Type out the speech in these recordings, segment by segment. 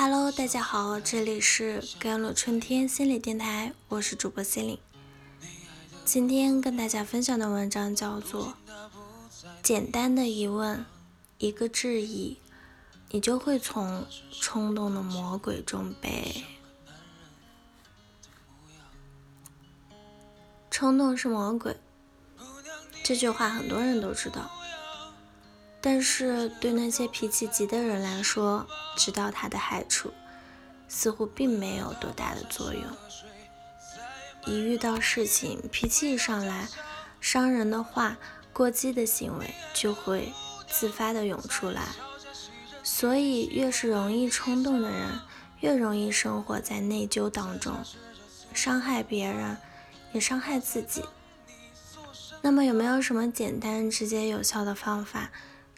Hello，大家好，这里是甘露春天心理电台，我是主播心灵。今天跟大家分享的文章叫做《简单的疑问，一个质疑，你就会从冲动的魔鬼中被冲动是魔鬼》这句话很多人都知道。但是对那些脾气急的人来说，知道它的害处，似乎并没有多大的作用。一遇到事情，脾气一上来，伤人的话、过激的行为就会自发的涌出来。所以，越是容易冲动的人，越容易生活在内疚当中，伤害别人，也伤害自己。那么，有没有什么简单、直接、有效的方法？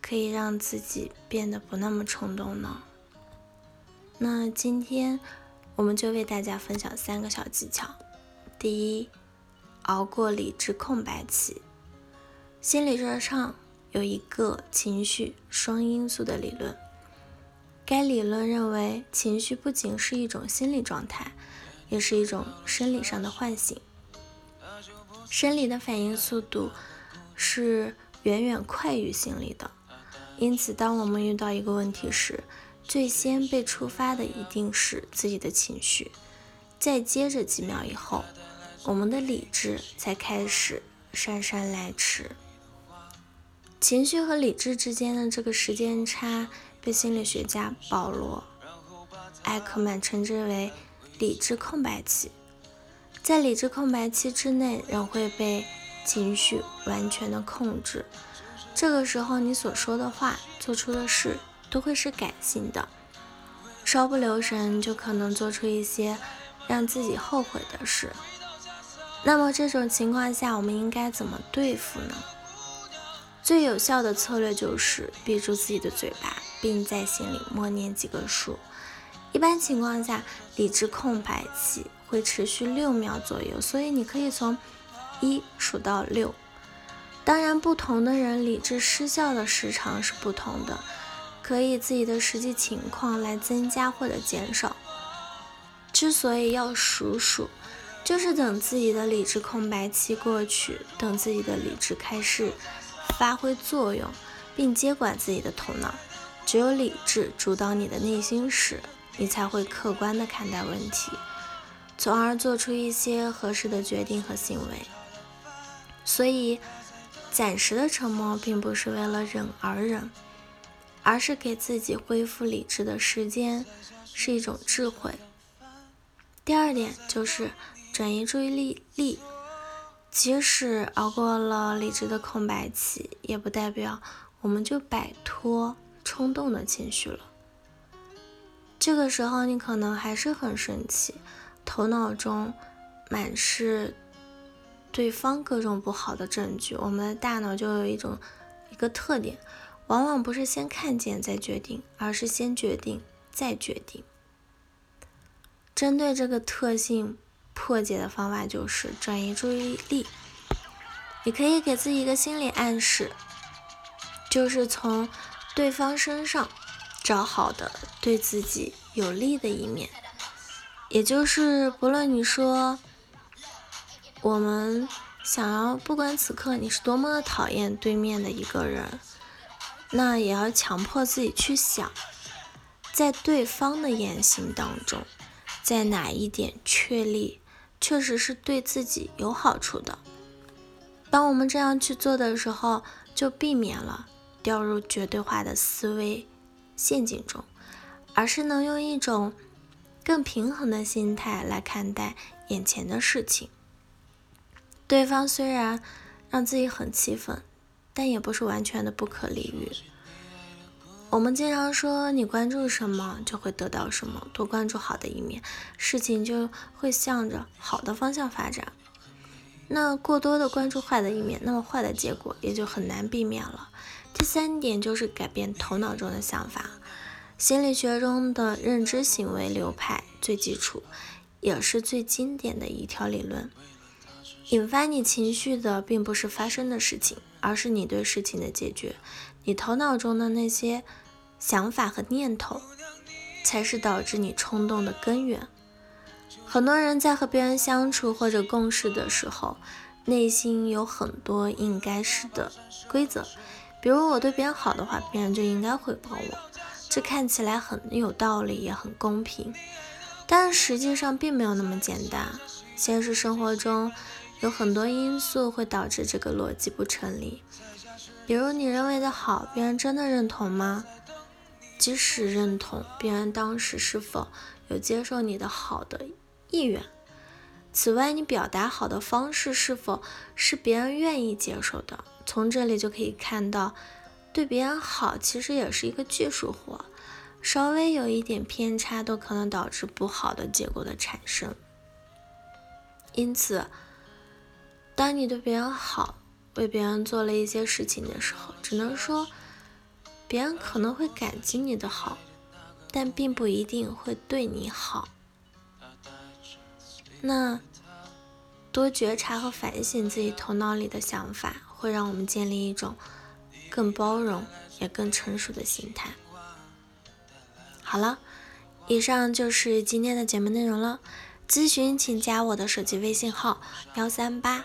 可以让自己变得不那么冲动呢。那今天我们就为大家分享三个小技巧。第一，熬过理智空白期。心理学上有一个情绪双因素的理论，该理论认为情绪不仅是一种心理状态，也是一种生理上的唤醒。生理的反应速度是远远快于心理的。因此，当我们遇到一个问题时，最先被触发的一定是自己的情绪，再接着几秒以后，我们的理智才开始姗姗来迟。情绪和理智之间的这个时间差，被心理学家保罗·艾克曼称之为“理智空白期”。在理智空白期之内，人会被情绪完全的控制。这个时候，你所说的话、做出的事都会是感性的，稍不留神就可能做出一些让自己后悔的事。那么这种情况下，我们应该怎么对付呢？最有效的策略就是闭住自己的嘴巴，并在心里默念几个数。一般情况下，理智空白期会持续六秒左右，所以你可以从一数到六。当然，不同的人理智失效的时长是不同的，可以自己的实际情况来增加或者减少。之所以要数数，就是等自己的理智空白期过去，等自己的理智开始发挥作用，并接管自己的头脑。只有理智主导你的内心时，你才会客观地看待问题，从而做出一些合适的决定和行为。所以。暂时的沉默并不是为了忍而忍，而是给自己恢复理智的时间，是一种智慧。第二点就是转移注意力力，即使熬过了理智的空白期，也不代表我们就摆脱冲动的情绪了。这个时候你可能还是很生气，头脑中满是。对方各种不好的证据，我们的大脑就有一种一个特点，往往不是先看见再决定，而是先决定再决定。针对这个特性，破解的方法就是转移注意力。你可以给自己一个心理暗示，就是从对方身上找好的对自己有利的一面，也就是不论你说。我们想要，不管此刻你是多么的讨厌对面的一个人，那也要强迫自己去想，在对方的言行当中，在哪一点确立，确实是对自己有好处的。当我们这样去做的时候，就避免了掉入绝对化的思维陷阱中，而是能用一种更平衡的心态来看待眼前的事情。对方虽然让自己很气愤，但也不是完全的不可理喻。我们经常说，你关注什么就会得到什么，多关注好的一面，事情就会向着好的方向发展。那过多的关注坏的一面，那么坏的结果也就很难避免了。第三点就是改变头脑中的想法。心理学中的认知行为流派最基础，也是最经典的一条理论。引发你情绪的并不是发生的事情，而是你对事情的解决。你头脑中的那些想法和念头，才是导致你冲动的根源。很多人在和别人相处或者共事的时候，内心有很多应该是的规则，比如我对别人好的话，别人就应该回报我，这看起来很有道理，也很公平，但实际上并没有那么简单。现实生活中有很多因素会导致这个逻辑不成立，比如你认为的好，别人真的认同吗？即使认同，别人当时是否有接受你的好的？意愿。此外，你表达好的方式是否是别人愿意接受的？从这里就可以看到，对别人好其实也是一个技术活，稍微有一点偏差都可能导致不好的结果的产生。因此，当你对别人好，为别人做了一些事情的时候，只能说别人可能会感激你的好，但并不一定会对你好。那多觉察和反省自己头脑里的想法，会让我们建立一种更包容也更成熟的心态。好了，以上就是今天的节目内容了。咨询请加我的手机微信号：幺三八